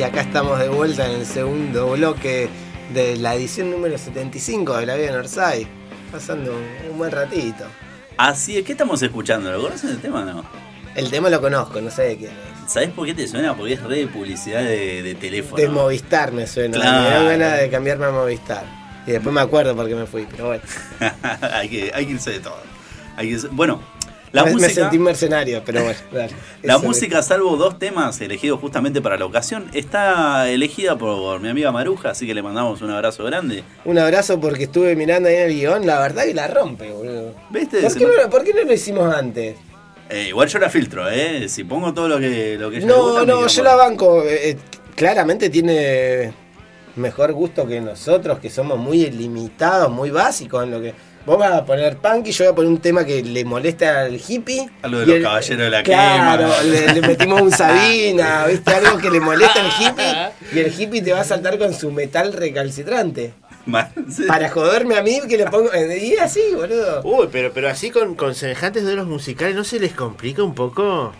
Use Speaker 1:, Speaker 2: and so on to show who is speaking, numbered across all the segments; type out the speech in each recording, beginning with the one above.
Speaker 1: Y acá estamos de vuelta en el segundo bloque de la edición número 75 de La Vida en Orsay. Pasando un, buen ratito.
Speaker 2: Así es, ¿qué estamos escuchando? ¿Lo conocen el tema o no?
Speaker 1: El tema lo conozco, no sé de quién es.
Speaker 2: ¿Sabés por qué te suena? Porque es re de publicidad de, de teléfono.
Speaker 1: De Movistar me suena.
Speaker 2: Claro.
Speaker 1: Me da ganas de cambiarme a Movistar. Y después me acuerdo por qué me fui, pero bueno.
Speaker 2: hay, que, hay que irse de todo. Hay que irse- Bueno, la
Speaker 1: me, me
Speaker 2: música...
Speaker 1: sentí mercenario, pero bueno. dale.
Speaker 2: La música, salvo dos temas elegidos justamente para la ocasión, está elegida por mi amiga Maruja, así que le mandamos un abrazo grande.
Speaker 1: Un abrazo porque estuve mirando ahí en el guion, la verdad que la rompe, boludo.
Speaker 2: ¿Viste?
Speaker 1: ¿Por qué,
Speaker 2: me-
Speaker 1: no, por qué no lo hicimos antes?
Speaker 2: Eh, igual yo la filtro, ¿eh? Si pongo todo lo que, lo que
Speaker 1: No,
Speaker 2: gusta, me
Speaker 1: no, yo la banco. eh, eh, claramente tiene mejor gusto que nosotros, que somos muy limitados, muy básicos en lo que. Vos vas a poner punk y yo voy a poner un tema que le molesta al hippie.
Speaker 2: Algo de los
Speaker 1: el-
Speaker 2: caballeros de la
Speaker 1: claro,
Speaker 2: quema.
Speaker 1: Le, le metimos un Sabina, ¿viste? Algo que le molesta al hippie. Y el hippie te va a saltar con su metal recalcitrante.
Speaker 2: Sí.
Speaker 1: Para joderme a mí que le pongo. Y así, boludo.
Speaker 3: Uy, pero, pero así con, con semejantes duelos musicales, ¿no se les complica un poco?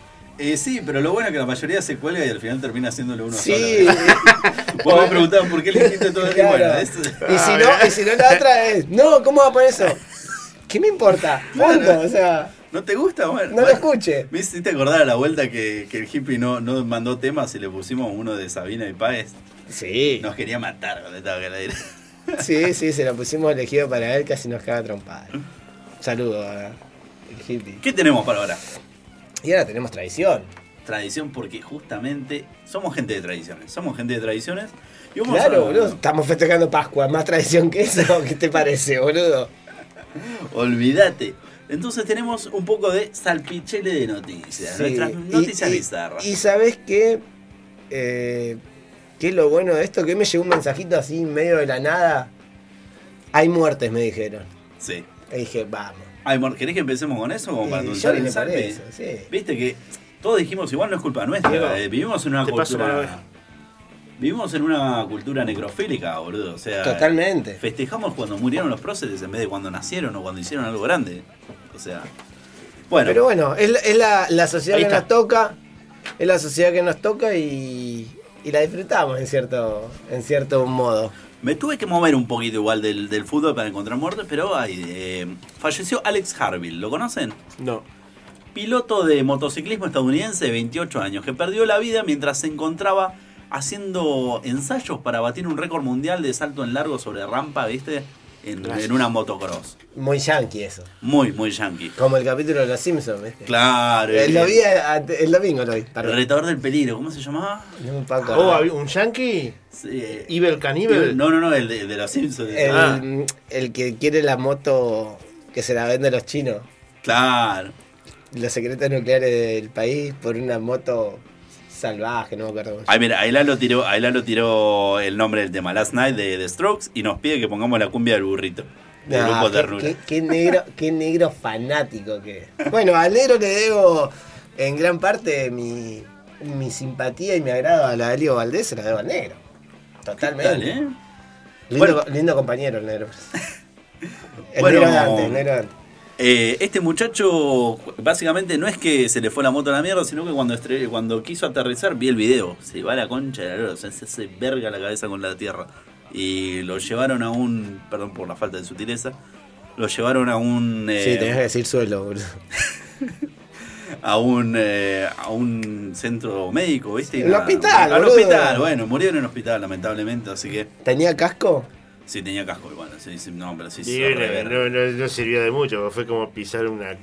Speaker 2: Eh, sí, pero lo bueno es que la mayoría se cuelga y al final termina haciéndolo uno
Speaker 1: Sí.
Speaker 2: solo. Vos me preguntaban por qué le dijiste todo el bueno, es-
Speaker 1: Y si no, y si no la otra es, no, ¿cómo va a poner eso? ¿Qué me importa? Punto, o sea,
Speaker 2: ¿No te gusta? Bueno,
Speaker 1: no lo escuche.
Speaker 2: Me hiciste acordar a la vuelta que, que el hippie no, no mandó temas y le pusimos uno de Sabina y Páez.
Speaker 1: Sí,
Speaker 2: Nos quería matar cuando estaba al aire.
Speaker 1: sí, sí, se lo pusimos elegido para él, casi nos caga trompada. Saludo a el hippie.
Speaker 2: ¿Qué tenemos para ahora?
Speaker 1: Y ahora tenemos tradición.
Speaker 2: Tradición porque justamente somos gente de tradiciones. Somos gente de tradiciones. Y vamos
Speaker 1: Claro,
Speaker 2: a-
Speaker 1: boludo, estamos festejando Pascua, más tradición que eso, ¿qué te parece, boludo?
Speaker 2: Olvídate. Entonces tenemos un poco de salpichele de noticias.
Speaker 1: Sí,
Speaker 2: Nuestras
Speaker 1: y-
Speaker 2: noticias
Speaker 1: y,
Speaker 2: bizarras.
Speaker 1: Y sabes qué, Eh, qué es lo bueno de esto, que me llegó un mensajito así en medio de la nada. Hay muertes, me dijeron.
Speaker 2: Sí.
Speaker 1: Y dije, vamos.
Speaker 2: Ay, ¿querés que empecemos con eso? Como para endulzar el. Viste que todos dijimos, igual no es culpa nuestra. Eh, vivimos en una
Speaker 3: te
Speaker 2: cultura. Vivimos en una cultura necrofílica, boludo. O sea,
Speaker 1: Totalmente.
Speaker 2: festejamos cuando murieron los próceres en vez de cuando nacieron o cuando hicieron algo grande. O sea. Bueno,
Speaker 1: Pero bueno, es, la- es la, la sociedad
Speaker 3: Ahí
Speaker 1: que
Speaker 3: está.
Speaker 1: nos toca, es la sociedad que nos toca y, y la disfrutamos en cierto, en cierto modo.
Speaker 2: me tuve que mover un poquito igual del, del fútbol para encontrar muertes, pero ay, eh, falleció Alex Harville, ¿lo conocen?
Speaker 3: No.
Speaker 2: Piloto de motociclismo estadounidense de 28 años que perdió la vida mientras se encontraba haciendo ensayos para batir un récord mundial de salto en largo sobre rampa, ¿viste? En, una motocross.
Speaker 1: Muy yankee eso.
Speaker 2: Muy, muy yankee.
Speaker 1: Como el capítulo de Los Simpsons, ¿viste?
Speaker 2: Claro. El,
Speaker 1: lo vi a- el domingo, lo vi.
Speaker 2: el
Speaker 1: perdón.
Speaker 2: retador del peligro, ¿cómo se llamaba?
Speaker 1: Me puedo
Speaker 3: Oh,
Speaker 1: acordar.
Speaker 3: ¿había ¿un yankee?
Speaker 2: Sí, eh,
Speaker 3: ¿Evil Caníbal?
Speaker 2: No, no, no, el de, de los Simpsons.
Speaker 1: el,
Speaker 3: Ah.
Speaker 1: el que quiere la moto que se la vende los chinos.
Speaker 2: Claro.
Speaker 1: Los secretos nucleares del país por una moto salvaje, no me acuerdo.
Speaker 2: Ay, mira, ahí Lalo tiró, ahí Lalo tiró el nombre del tema, Last Night de The Strokes, y nos pide que pongamos la cumbia del burrito. Del
Speaker 1: No,
Speaker 2: grupo
Speaker 1: qué, qué- qué negro, qué negro fanático que es. Bueno, al negro le debo en gran parte mi, mi simpatía y mi agrado a la de Elio Valdés, se la debo al negro. Totalmente.
Speaker 2: Tal, ¿eh?
Speaker 1: lindo,
Speaker 2: Bueno.
Speaker 1: lindo compañero el negro. El
Speaker 2: Bueno.
Speaker 1: negro de antes, el negro de antes.
Speaker 2: Eh, este muchacho, básicamente, no es que se le fue la moto a la mierda, sino que cuando, estre- cuando quiso aterrizar, vi el video. Se va a la concha de la lora, o sea, se hace verga la cabeza con la tierra. Y lo llevaron a un. Perdón por la falta de sutileza. Lo llevaron a un. eh,
Speaker 1: Sí, tenías que decir suelo, boludo.
Speaker 2: a un eh, a un centro médico, ¿viste?
Speaker 1: El hospital,
Speaker 2: Al hospital, bueno, murió en el hospital, lamentablemente, así que
Speaker 1: ¿Tenía casco?
Speaker 2: Sí tenía casco igual, sí, sí, no, pero sí,
Speaker 3: Sí,
Speaker 2: sí,
Speaker 3: no, no, no- no sirvió de mucho, fue como pisar una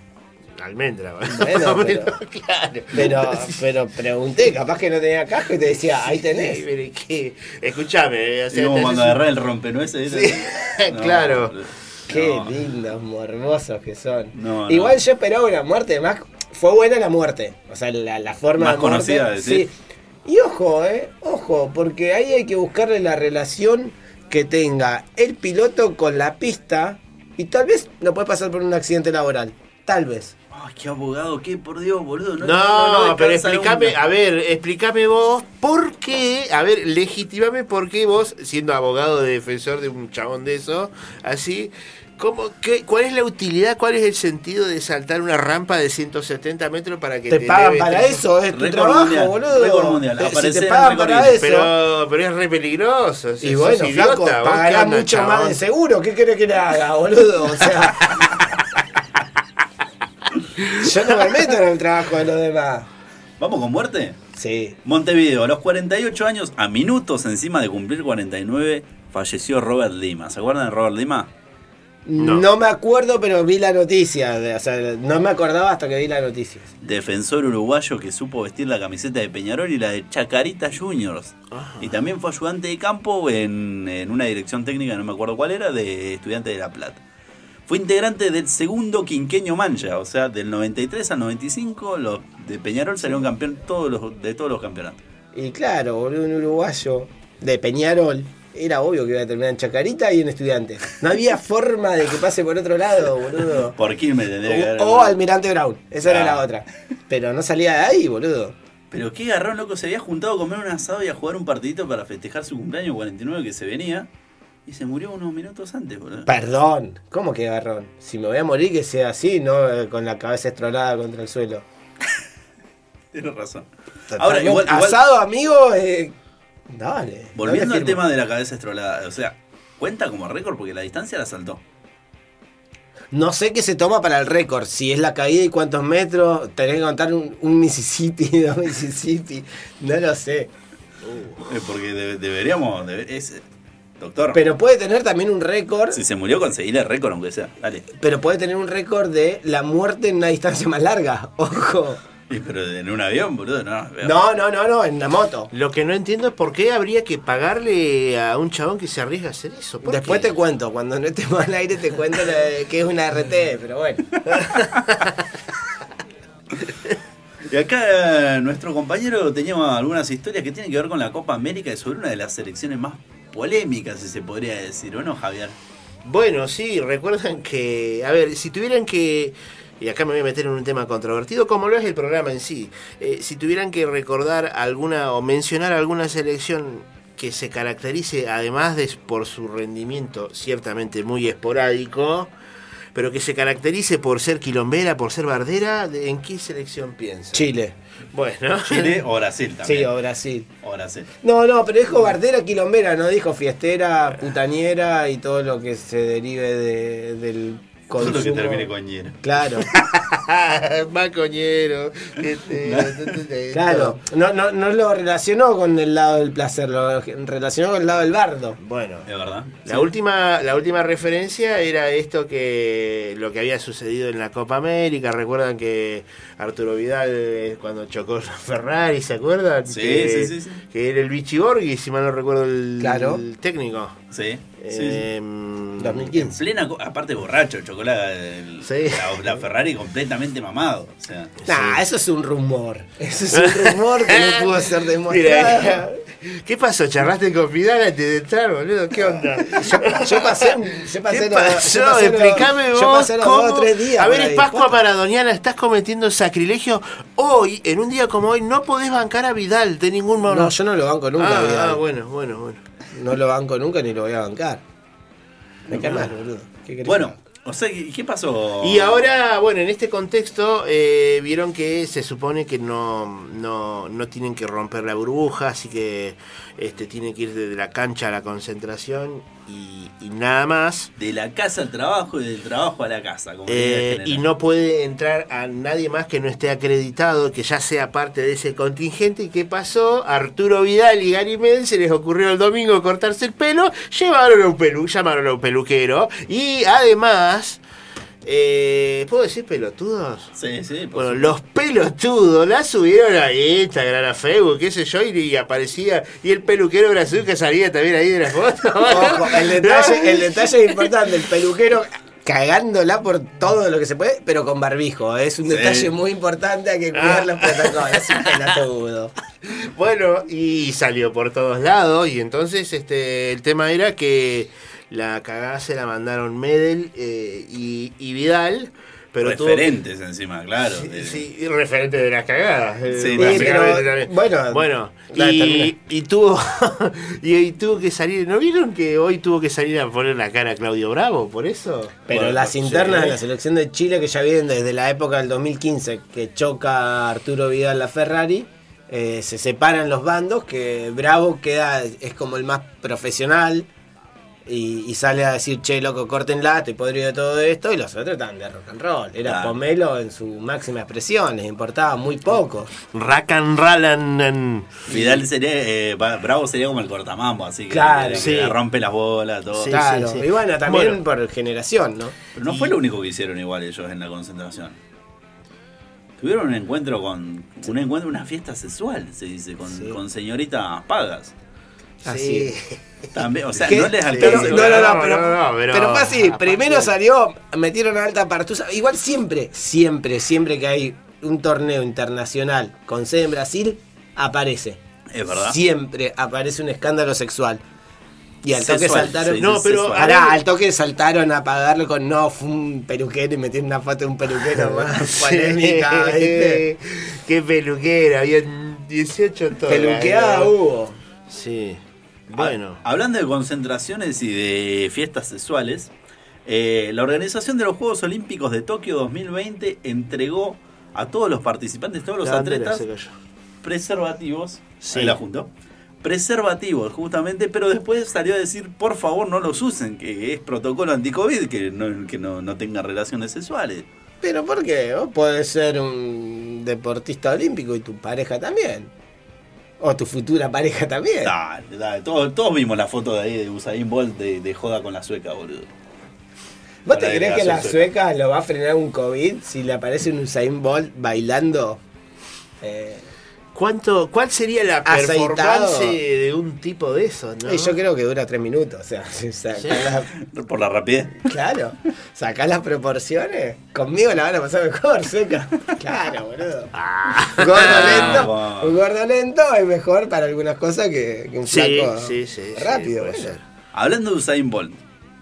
Speaker 3: almendra.
Speaker 1: Bueno, pero-
Speaker 3: claro.
Speaker 1: Pero, pero pregunté, capaz que no tenía casco y te decía, ahí
Speaker 3: Sí,
Speaker 1: tenés.
Speaker 3: pero es que- Escuchame, o
Speaker 2: Y
Speaker 3: sea,
Speaker 2: como
Speaker 3: tenés
Speaker 2: cuando agarré el rompenueces.
Speaker 3: Sí, claro.
Speaker 2: boludo.
Speaker 1: Qué
Speaker 2: No.
Speaker 1: lindos, morbosos que son.
Speaker 2: No,
Speaker 1: Igual
Speaker 2: no.
Speaker 1: yo esperaba una muerte más. Fue buena la muerte. O sea, la, la forma
Speaker 2: Más
Speaker 1: de muerte.
Speaker 2: conocida.
Speaker 1: Sí. Y ojo, eh. Ojo, porque ahí hay que buscarle la relación que tenga el piloto con la pista. Y tal vez no puede pasar por un accidente laboral. Tal vez.
Speaker 2: Ay, qué abogado, qué por Dios, boludo.
Speaker 3: No,
Speaker 2: no
Speaker 3: pero explícame, a ver, explícame vos por qué, a ver, legitimame por qué vos, siendo abogado de defensor de un chabón de eso, así, ¿Cómo, qué, ¿Cuál es la utilidad, cuál es el sentido de saltar una rampa de 170 metros para que
Speaker 1: Te
Speaker 3: te,
Speaker 1: pagan para eso, es tu trabajo,
Speaker 2: mundial,
Speaker 1: boludo.
Speaker 2: récord mundial,
Speaker 1: Te- si
Speaker 2: aparecer
Speaker 1: te pagan para eso.
Speaker 3: Pero, pero es re peligroso.
Speaker 1: y bueno,
Speaker 3: idiota,
Speaker 1: flaco,
Speaker 3: ¿vos qué
Speaker 1: pagará
Speaker 3: onda,
Speaker 1: mucho más de seguro. ¿Qué querés que le haga, boludo? O sea. yo no me meto en el trabajo de los demás.
Speaker 2: ¿Vamos con muerte?
Speaker 1: Sí.
Speaker 2: Montevideo, a los 48 años, a minutos encima de cumplir 49, falleció Robert Lima. ¿Se acuerdan de Robert Lima?
Speaker 1: No.
Speaker 3: No.
Speaker 1: me acuerdo, pero vi la noticia. de- O sea, no me acordaba hasta que vi la noticia.
Speaker 2: Defensor uruguayo que supo vestir la camiseta de Peñarol y la de Chacarita Juniors. Y también fue ayudante de campo en, en una dirección técnica, no me acuerdo cuál era, de Estudiantes de La Plata. Fue integrante del segundo quinqueño mancha, o sea, del 93 al 95, los de Peñarol salieron campeón todos los, de todos los campeonatos.
Speaker 1: Y claro, boludo, un uruguayo de Peñarol. Era obvio que iba a terminar en Chacarita y en Estudiantes. No había forma de que pase por otro lado, boludo.
Speaker 2: Por Quilmes tendría que haber.
Speaker 1: O, Almirante Brown. Esa era
Speaker 2: Ah.
Speaker 1: la otra. Pero no salía de ahí, boludo.
Speaker 2: Pero qué garrón, loco, se había juntado a comer un asado y a jugar un partidito para festejar su cumpleaños 49 que se venía. Y se murió unos minutos antes, boludo.
Speaker 1: Perdón. ¿Cómo que garrón? Si me voy a morir, que sea así, no eh, con la cabeza estrolada contra el suelo.
Speaker 2: Tienes razón. Ahora, igual-
Speaker 1: Asado, amigo, eh, dale.
Speaker 2: volviendo al tema de la cabeza estrolada, o sea, cuenta como récord porque la distancia la saltó.
Speaker 1: No sé qué se toma para el récord. Si es la caída y cuántos metros. Tenés que contar un, un Mississippi, dos Mississippi. No lo sé.
Speaker 2: Eh, Porque de- deberíamos. es, doctor,
Speaker 1: Pero puede tener también un récord.
Speaker 2: si se murió, conseguirle el récord, aunque sea. Dale.
Speaker 1: Pero puede tener un récord de la muerte en una distancia más larga. Ojo.
Speaker 2: Y, pero en un avión, boludo, no.
Speaker 1: No, no, no, no, en la moto.
Speaker 3: Lo que no entiendo es por qué habría que pagarle a un chabón que se arriesga a hacer eso. ¿Por
Speaker 1: Después
Speaker 3: qué?
Speaker 1: te cuento, cuando no estemos al aire te cuento lo de- que es una RT, pero bueno.
Speaker 2: Y acá eh, nuestro compañero tenía algunas historias que tienen que ver con la Copa América y sobre una de las selecciones más polémicas, si se podría decir, ¿o no, Javier?
Speaker 3: Bueno, sí, recuerdan que, a ver, si tuvieran que, y acá me voy a meter en un tema controvertido, como lo es el programa en sí, eh, si tuvieran que recordar alguna o mencionar alguna selección que se caracterice, además de por su rendimiento ciertamente muy esporádico, pero que se caracterice por ser quilombera, por ser bardera, ¿de- ¿en qué selección piensa?
Speaker 1: Chile.
Speaker 3: Bueno,
Speaker 2: Chile o Brasil también.
Speaker 1: Sí, o Brasil.
Speaker 2: O Brasil.
Speaker 1: No, no, pero dijo bardera quilombera, no dijo fiestera, putaniera y todo lo que se derive de, del
Speaker 2: Todo lo que termine con hielo.
Speaker 1: Claro,
Speaker 3: más coñero. este,
Speaker 1: claro. No, no, no lo relacionó con el lado del placer, lo relacionó con el lado del bardo.
Speaker 3: Bueno,
Speaker 2: ¿Es verdad?
Speaker 3: La
Speaker 2: Sí.
Speaker 3: última, la última referencia era esto que lo que había sucedido en la Copa América. Recuerdan que Arturo Vidal eh, cuando chocó Ferrari, ¿se acuerdan?
Speaker 2: Sí,
Speaker 3: que,
Speaker 2: sí, sí, sí.
Speaker 3: que era el Vichy Borghi, si mal no recuerdo el,
Speaker 1: Claro.
Speaker 3: el técnico.
Speaker 2: Sí. Sí, sí.
Speaker 3: Em,
Speaker 1: 2015.
Speaker 2: Plena, aparte borracho, chocó la, el-
Speaker 3: Sí.
Speaker 2: la, la Ferrari completamente mamado. O sea,
Speaker 1: Nah, eso es un rumor. Eso es un rumor que no pudo ser demostrado.
Speaker 3: Mira, ¿Qué pasó? ¿Charlaste con Vidal antes de entrar, boludo? ¿Qué onda?
Speaker 1: Yo pasé, yo pasé
Speaker 3: ¿Qué
Speaker 1: los-
Speaker 3: pasó?
Speaker 1: yo pasé los-
Speaker 3: Explícame
Speaker 1: yo
Speaker 3: vos
Speaker 1: pasé los
Speaker 3: cómo...
Speaker 1: dos tres días.
Speaker 3: a ver, es
Speaker 1: ahí.
Speaker 3: Pascua Maradoniana, estás cometiendo sacrilegio. Hoy, en un día como hoy, no podés bancar a Vidal de ningún modo.
Speaker 1: No, yo no lo banco nunca.
Speaker 3: ah,
Speaker 1: Vidal.
Speaker 3: ah, bueno, bueno, bueno.
Speaker 1: No lo banco nunca ni lo voy a bancar. Me cae mal, boludo. ¿Qué querés
Speaker 2: bueno, o sea, ¿qué qué pasó?
Speaker 3: Y ahora, bueno, en este contexto, eh, vieron que se supone que no, no, no tienen que romper la burbuja, así que este, tienen que ir desde la cancha a la concentración y, y nada más.
Speaker 2: De la casa al trabajo y del trabajo a la casa. Como
Speaker 3: Eh, y no puede entrar a nadie más que no esté acreditado, que ya sea parte de ese contingente. ¿Y qué pasó? Arturo Vidal y Gary Medel se les ocurrió el domingo cortarse el pelo, llevaron a un pelu, llamaron a un peluquero y además, eh, ¿puedo decir pelotudos?
Speaker 2: Sí, sí.
Speaker 3: Bueno, los pelotudos la subieron a Instagram, a Facebook, qué sé yo, y, y aparecía, y el peluquero brasil que salía también ahí de la foto.
Speaker 1: Ojo, el detalle, el detalle es importante, el peluquero cagándola por todo lo que se puede, pero con barbijo. Es un
Speaker 2: Sí.
Speaker 1: detalle muy importante, hay que cuidar los protocolos. Es un pelotudo.
Speaker 3: Bueno, y salió por todos lados, y entonces este el tema era que la cagada se la mandaron Medel eh, y, y Vidal, pero que-
Speaker 2: Referentes encima, claro.
Speaker 3: Sí,
Speaker 2: de-
Speaker 3: sí, y referente de las cagadas. eh,
Speaker 2: Sí,
Speaker 1: pero,
Speaker 3: también.
Speaker 1: bueno,
Speaker 3: bueno y, tuvo y, y tuvo que salir. ¿No vieron que hoy tuvo que salir a poner la cara a Claudio Bravo por eso?
Speaker 1: Pero
Speaker 3: Bueno,
Speaker 1: las
Speaker 3: sí.
Speaker 1: internas de la selección de Chile que ya vienen desde la época del 2015, que choca Arturo Vidal la Ferrari, eh, se separan los bandos, que Bravo queda, es como el más profesional y, y sale a decir, che, loco, córtenla, estoy podrido de todo esto, y los otros estaban de rock and roll. Era
Speaker 2: Claro.
Speaker 1: Pomelo en su máxima expresión, les importaba muy poco.
Speaker 3: Rack and Rallan
Speaker 2: Vidal sería, eh, Bravo sería como el cortamambo, así que,
Speaker 1: Claro.
Speaker 2: que
Speaker 3: Sí.
Speaker 2: le rompe las bolas, todo.
Speaker 3: Sí,
Speaker 1: claro,
Speaker 3: sí.
Speaker 1: y bueno, también
Speaker 3: Bueno.
Speaker 1: por generación, ¿no?
Speaker 2: Pero no fue lo único que hicieron igual ellos en la concentración. Tuvieron un encuentro con. Un encuentro, una fiesta sexual, se dice, con,
Speaker 1: Sí.
Speaker 2: con señoritas pagas.
Speaker 1: Así.
Speaker 2: También, o sea,
Speaker 1: ¿Qué?
Speaker 2: no les
Speaker 1: Pero,
Speaker 2: alcanza.
Speaker 1: no, no, no,
Speaker 3: No,
Speaker 1: pero,
Speaker 3: no, no, pero-
Speaker 1: pero fue así. Primero salió, metieron a alta partusa. Igual siempre, siempre, siempre que hay un torneo internacional con sede en Brasil, aparece.
Speaker 2: Es verdad.
Speaker 1: Siempre aparece un escándalo sexual. Y al toque
Speaker 2: Sexual,
Speaker 1: saltaron.
Speaker 2: sí,
Speaker 3: No,
Speaker 2: sí,
Speaker 3: pero-.
Speaker 1: Pará, al toque saltaron a pagarlo con no, fue un peluquero y metieron una foto de un peluquero más polémica. ¿viste?
Speaker 3: Qué peluquera, habían 18 todas.
Speaker 1: Peluqueada hubo.
Speaker 3: Sí. Bueno.
Speaker 2: Hablando de concentraciones y de fiestas sexuales, eh, la Organización de los Juegos Olímpicos de Tokio 2020 entregó a todos los participantes, todos los
Speaker 3: La
Speaker 2: atletas, preservativos.
Speaker 3: Sí.
Speaker 2: Ahí la junto. Preservativos, justamente, pero después salió a decir, por favor, no los usen, que es protocolo anti-COVID, que, no, que no, no tengan relaciones sexuales.
Speaker 1: Pero ¿por qué? Vos podés ser un deportista olímpico y tu pareja también. O tu futura pareja también.
Speaker 2: Dale, dale. Todos, todos vimos la foto de ahí de Usain Bolt de, de joda con la sueca, boludo.
Speaker 1: ¿Vos te crees
Speaker 2: que la sueca
Speaker 1: lo va a frenar un COVID si le aparece un Usain Bolt bailando? Eh,
Speaker 3: ¿Cuánto, ¿Cuál sería la
Speaker 1: Aceitado.
Speaker 3: performance de un tipo de esos? ¿no?
Speaker 1: y yo creo que dura tres minutos. O sea, si
Speaker 3: Sí.
Speaker 2: Por la rapidez.
Speaker 1: claro, sacás las proporciones. Conmigo la van a pasar mejor, sueca. Claro, boludo.
Speaker 3: Ah.
Speaker 1: Un gordo lento,
Speaker 2: vamos.
Speaker 1: un gordo lento es mejor para algunas cosas que, que un
Speaker 3: Sí,
Speaker 1: flaco
Speaker 3: sí, sí, sí,
Speaker 1: rápido. bueno.
Speaker 3: ser.
Speaker 2: Hablando de Usain Bolt,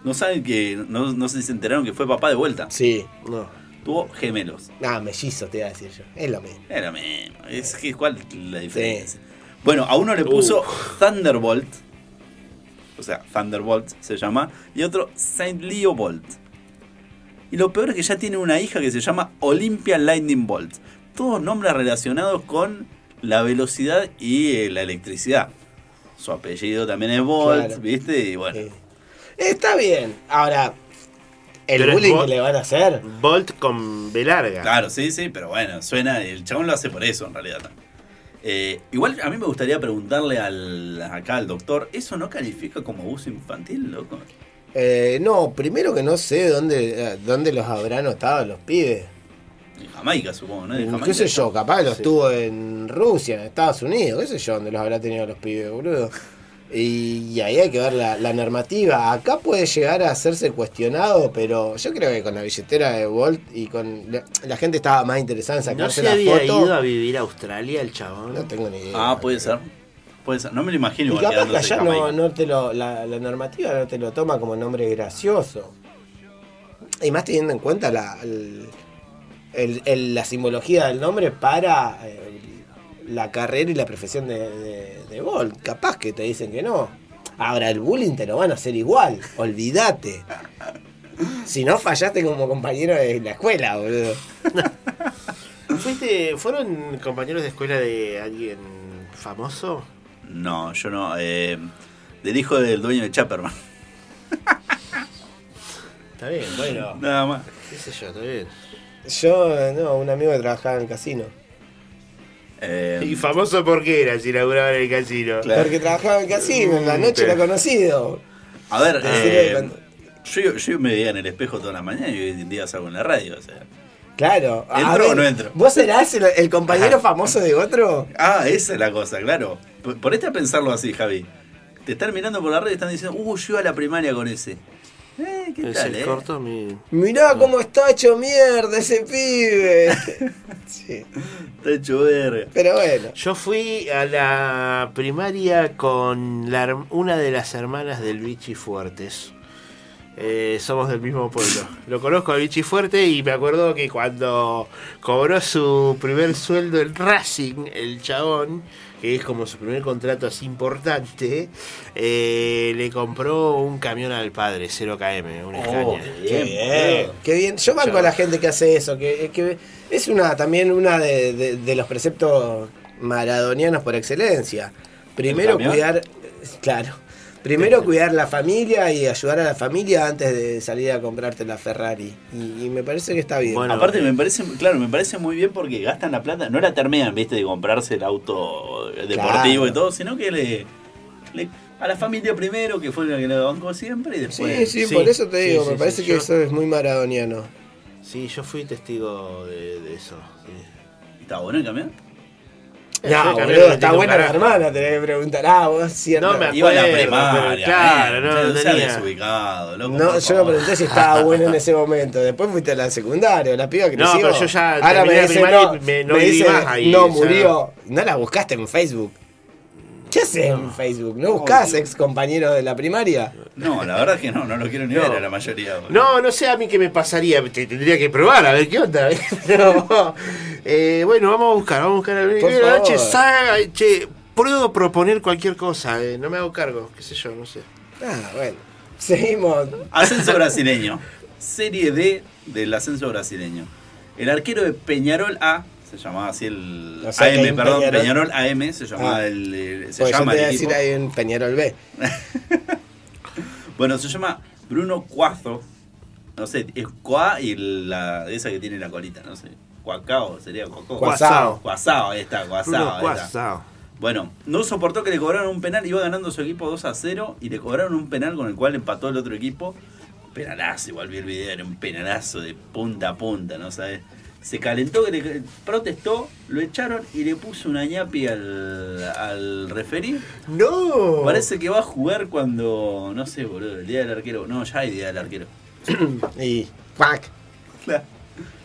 Speaker 2: ¿no saben que, no, no sé si se enteraron que fue papá de vuelta?
Speaker 1: Sí.
Speaker 3: No.
Speaker 2: Tuvo gemelos.
Speaker 1: Ah, mellizos te iba a decir yo. Es lo mismo.
Speaker 2: Era lo mismo. Es que, ¿Cuál es la diferencia? Bueno, a uno le puso Thunderbolt. O sea, Thunderbolt se llama. Y otro Saint Leo Bolt. Y lo peor es que ya tiene una hija que se llama Olympia Lightning Bolt. Todos nombres relacionados con la velocidad y eh, la electricidad. Su apellido también es Bolt,
Speaker 1: Claro.
Speaker 2: ¿viste? Y bueno.
Speaker 1: Sí. Está bien. Ahora, el bullying
Speaker 3: Bolt-
Speaker 1: que le van a hacer.
Speaker 3: Bolt con B larga.
Speaker 2: Claro, sí, sí, pero bueno, suena. El chabón lo hace por eso en realidad. Eh, igual a mí me gustaría preguntarle al, acá al doctor, ¿eso no califica como abuso infantil, loco?
Speaker 1: Eh, no, primero que no sé dónde, eh, dónde los habrán notado los pibes.
Speaker 2: En Jamaica, supongo, ¿no? En Jamaica.
Speaker 1: ¿Qué sé yo? Capaz los
Speaker 3: Sí.
Speaker 1: tuvo en Rusia, en Estados Unidos. ¿Qué sé yo dónde los habrá tenido los pibes, boludo? Y, y ahí hay que ver la, la normativa. Acá puede llegar a hacerse cuestionado, pero yo creo que con la billetera de Volt y con. La, la gente estaba más interesada en
Speaker 3: ¿No
Speaker 1: sacarse
Speaker 3: se
Speaker 1: la
Speaker 3: había
Speaker 1: foto.
Speaker 3: ido a vivir a Australia el chabón?
Speaker 1: No tengo ni idea.
Speaker 2: Ah, puede ser. Puede ser. No me lo imagino
Speaker 1: Y capaz que allá no, no te lo, la, la normativa no te lo toma como nombre gracioso. Y más teniendo en cuenta la, el- el- el- la simbología del nombre para eh, la carrera y la profesión de, de, de Bolt. Capaz que te dicen que no. Ahora el bullying te lo van a hacer igual, olvídate. Si no fallaste como compañero de la escuela, boludo.
Speaker 3: ¿Fuiste, ¿Fueron compañeros de escuela de alguien famoso?
Speaker 2: No, yo no. eh, del hijo del dueño de Chapperman.
Speaker 3: Está bien, bueno.
Speaker 2: Nada más.
Speaker 3: ¿Qué sé yo? Está bien.
Speaker 1: Yo, no, un amigo que trabajaba en el casino.
Speaker 2: Eh,
Speaker 3: ¿Y famoso por qué era si laburaba en el casino?
Speaker 2: Claro.
Speaker 1: Porque trabajaba en el casino, en la noche
Speaker 3: Pero-
Speaker 1: era conocido.
Speaker 2: a ver, eh, yo, yo me veía en el espejo toda la mañana y hoy en día salgo en la radio. O sea.
Speaker 1: Claro. a
Speaker 2: ¿Entro
Speaker 1: ver,
Speaker 2: o no entro?
Speaker 1: ¿Vos serás el, el compañero famoso de otro?
Speaker 2: Ah, esa es la cosa, claro. Ponete a pensarlo así, Javi. Te están mirando por la red y están diciendo, uh, yo iba a la primaria con ese. Eh, ¿qué
Speaker 3: Es
Speaker 2: tal,
Speaker 3: el
Speaker 2: eh?
Speaker 3: corto mi...
Speaker 1: Mirá cómo está hecho mierda ese pibe. sí.
Speaker 2: Está hecho verga.
Speaker 1: Pero bueno.
Speaker 3: Yo fui a la primaria con la una de las hermanas del Vichy Fuertes. Eh, somos del mismo pueblo. Lo conozco a Vichy Fuerte y me acuerdo que cuando cobró su primer sueldo en Racing, el chabón, que es como su primer contrato así importante, eh, le compró un camión al padre, 0KM, una
Speaker 2: Oh.
Speaker 1: Qué bien, qué bien. Yo banco a la gente que hace eso, que, que es una también una de, de- de los preceptos maradonianos por excelencia. Primero cuidar, claro, primero cuidar la familia y ayudar a la familia antes de salir a comprarte la Ferrari. Y, y me parece que está bien.
Speaker 3: Bueno,
Speaker 2: Aparte
Speaker 3: eh,
Speaker 2: me parece, claro, me parece muy bien porque gastan la plata, no la terminan, viste, de comprarse el auto deportivo
Speaker 1: Claro.
Speaker 2: y todo, sino que le, le- a la familia primero, que fue la que le bancó siempre, y después.
Speaker 1: sí, sí,
Speaker 3: sí,
Speaker 1: por eso te
Speaker 3: sí,
Speaker 1: digo,
Speaker 3: sí,
Speaker 1: me
Speaker 3: sí,
Speaker 1: parece
Speaker 3: sí,
Speaker 1: que
Speaker 3: yo-
Speaker 1: eso es muy maradoniano.
Speaker 3: Sí, yo fui testigo de, de eso. sí.
Speaker 2: ¿Está bueno el camión?
Speaker 1: No, boludo,
Speaker 3: me
Speaker 1: está buena la hermana, tenés que preguntar. Ah, vos cierto.
Speaker 3: No me
Speaker 2: Iba a la
Speaker 3: acuerdo,
Speaker 2: primaria,
Speaker 3: claro,
Speaker 2: eh,
Speaker 3: no,
Speaker 2: no,
Speaker 3: tenía.
Speaker 2: desubicado, loco.
Speaker 1: No, yo no
Speaker 2: favor.
Speaker 1: pregunté si estaba bueno en ese momento. Después fuiste a la secundaria, la piba que
Speaker 3: No, pero yo ya
Speaker 1: Ahora me dice, no,
Speaker 3: me- no
Speaker 1: me dice,
Speaker 3: más ahí,
Speaker 1: no
Speaker 3: ya.
Speaker 1: murió. No la buscaste en Facebook. ¿Qué haces en Facebook? ¿No buscás ex compañeros de la primaria?
Speaker 2: No, la verdad es que no, no lo quiero ni
Speaker 3: No.
Speaker 2: ver a la mayoría.
Speaker 3: No, no sé a mí qué me pasaría. Te- tendría que probar a ver qué onda. Eh, bueno, vamos a buscar, vamos a buscar.
Speaker 1: Por
Speaker 3: Eh,
Speaker 1: favor.
Speaker 3: Che, saga, che, puedo proponer cualquier cosa. eh, no me hago cargo, qué sé yo, no sé.
Speaker 1: Ah, bueno. Seguimos.
Speaker 2: Ascenso brasileño. Serie D del ascenso brasileño. El arquero de Peñarol A, se llamaba así el
Speaker 1: O sea, que hay
Speaker 2: AM,
Speaker 1: un
Speaker 2: perdón,
Speaker 1: Peñarol.
Speaker 2: Peñarol AM se llamaba
Speaker 1: Ah.
Speaker 2: el, el- se
Speaker 1: Pues yo te
Speaker 2: llama el
Speaker 1: decir ahí en Peñarol B.
Speaker 2: Bueno, se llama Bruno Cuazo. No sé, es Cuá y la esa que tiene la colita, no sé. Cuacao, sería Cuacao.
Speaker 1: Cuazao.
Speaker 2: Cuazao, ahí está, está.
Speaker 3: Cuazao.
Speaker 2: Bueno, no soportó que le cobraron un penal, iba ganando su equipo 2 a 0 y le cobraron un penal con el cual empató el otro equipo. Penalazo, igual vi el video, era un penalazo de punta a punta, ¿no sabes? Se calentó, protestó, lo echaron y le puso una ñapi al, al referí.
Speaker 3: No.
Speaker 2: Parece que va a jugar cuando, no sé, boludo, el día del arquero. No, ya hay día del arquero.
Speaker 1: Y. ¡Pac!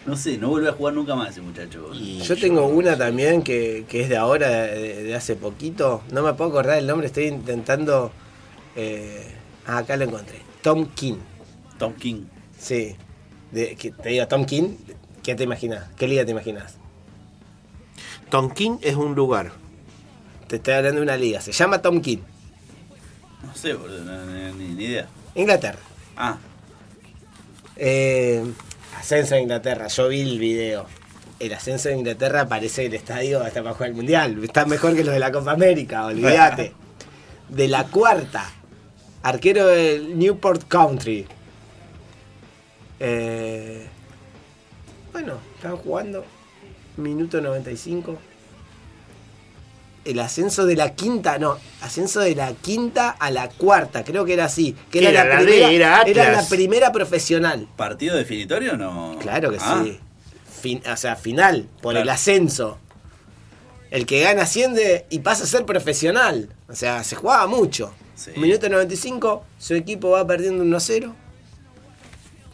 Speaker 2: No sé, no vuelve a jugar nunca más ese muchacho.
Speaker 3: Y
Speaker 1: Yo tengo una también que, que es de ahora, de, de hace poquito. No me puedo acordar el nombre, estoy intentando. eh, ah, acá lo encontré. Tom King.
Speaker 2: Tom King.
Speaker 1: Sí. De- que te digo, Tom King, ¿qué te imaginas? ¿Qué liga te imaginas?
Speaker 3: Tonkin es un lugar.
Speaker 1: Te estoy hablando de una liga. Se llama Tom King.
Speaker 2: No sé, boludo, no- no- ni, ni idea.
Speaker 1: Inglaterra.
Speaker 2: Ah,
Speaker 1: Eh, ascenso de Inglaterra. Yo vi el video. El ascenso de Inglaterra parece el estadio hasta para jugar el mundial. Está mejor que los de la Copa América, olvídate. De la cuarta. Arquero del Newport Country. Eh, bueno, estaban jugando. Minuto 95. El ascenso de la quinta, no, ascenso de la quinta a la cuarta, creo que era así. Que
Speaker 3: ¿Qué
Speaker 1: era,
Speaker 3: era,
Speaker 1: la primera,
Speaker 3: Era
Speaker 1: era la primera profesional.
Speaker 2: ¿partido definitorio o no?
Speaker 1: Claro que
Speaker 2: Ah,
Speaker 1: sí. Fin- o sea, final, por
Speaker 2: Claro.
Speaker 1: el ascenso. El que gana asciende y pasa a ser profesional. O sea, se jugaba mucho.
Speaker 2: Sí.
Speaker 1: Minuto 95, su equipo va perdiendo 1-0.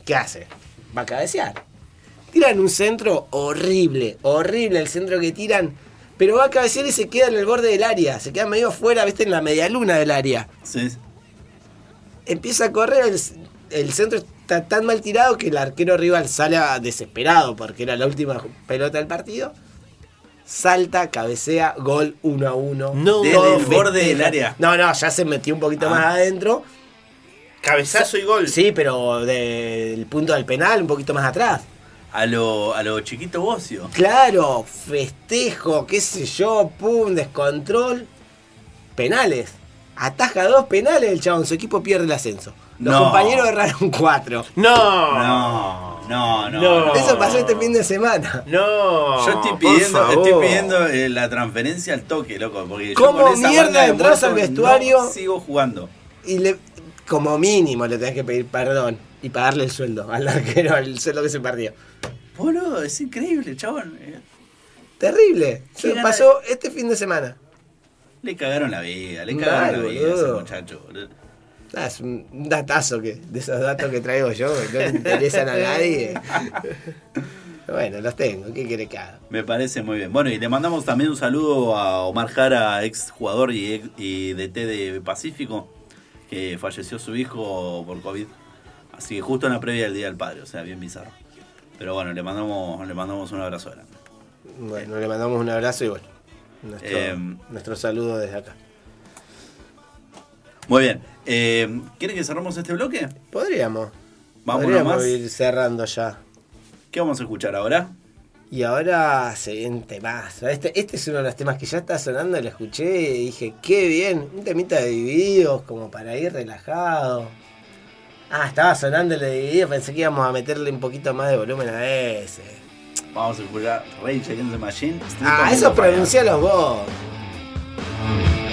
Speaker 1: ¿Qué hace? Va a cabecear. Tiran un centro horrible, horrible el centro que tiran. Pero va a cabecear y se queda en el borde del área. Se queda medio afuera, viste, en la medialuna del área
Speaker 2: Sí.
Speaker 1: empieza a correr, el, el centro está tan mal tirado que el arquero rival sale desesperado porque era la última pelota del partido. Salta, cabecea, gol 1 a 1.
Speaker 3: No.
Speaker 2: Desde el borde del área.
Speaker 1: No, no, ya se metió un poquito
Speaker 2: Ah.
Speaker 1: más adentro.
Speaker 3: Cabezazo y gol.
Speaker 1: Sí, pero del punto del penal, un poquito más atrás.
Speaker 2: A lo, a lo chiquito bocio.
Speaker 1: Claro, festejo, qué sé yo, pum, descontrol. Penales. Ataja dos penales el chabón, su equipo pierde el ascenso. Los
Speaker 2: No.
Speaker 1: compañeros erraron cuatro.
Speaker 3: No.
Speaker 2: No, no, no.
Speaker 3: No.
Speaker 1: Eso pasó este fin de semana.
Speaker 3: No.
Speaker 2: Yo estoy pidiendo, estoy pidiendo eh, la transferencia al toque, loco. Porque yo
Speaker 1: ¿Cómo
Speaker 2: con esa
Speaker 1: mierda entras al vestuario?
Speaker 2: no sigo jugando.
Speaker 1: Y le, como mínimo le tenés que pedir perdón y pagarle el sueldo al arquero, el sueldo que se perdió.
Speaker 2: Boludo, es increíble, chabón. Eh,
Speaker 1: Terrible. Se
Speaker 2: gana-
Speaker 1: pasó este fin de semana.
Speaker 2: Le cagaron la vida, le cagaron la vida a ese muchacho, boludo.
Speaker 1: Ah, es un datazo que, de esos datos que traigo yo, que no le interesan a nadie. Bueno, los tengo, ¿qué quiere que haga?
Speaker 2: Me parece muy bien. Bueno, y le mandamos también un saludo a Omar Jara, ex jugador y, ex- y DT de Pacífico, que falleció su hijo por COVID Así que justo en la previa del Día del Padre, o sea, bien bizarro. Pero bueno, le mandamos, le mandamos un abrazo grande.
Speaker 1: Bueno, le mandamos un abrazo y bueno, nuestro,
Speaker 2: Eh,
Speaker 1: nuestro saludo desde acá.
Speaker 2: Muy bien. Eh, ¿Quieren que cerramos este bloque?
Speaker 1: Podríamos.
Speaker 2: Vamos
Speaker 1: podríamos ir cerrando ya.
Speaker 2: ¿Qué vamos a escuchar ahora?
Speaker 1: Y ahora se viene un temazo. Este, este es uno de los temas que ya está sonando, lo escuché y dije, qué bien, un temita de divididos, como para ir relajado. Ah, estaba sonando el de divididos, pensé que íbamos a meterle un poquito más de volumen a ese.
Speaker 2: Vamos a escuchar Rage Against the Machine. Street
Speaker 1: Ah, eso pronuncialos vos.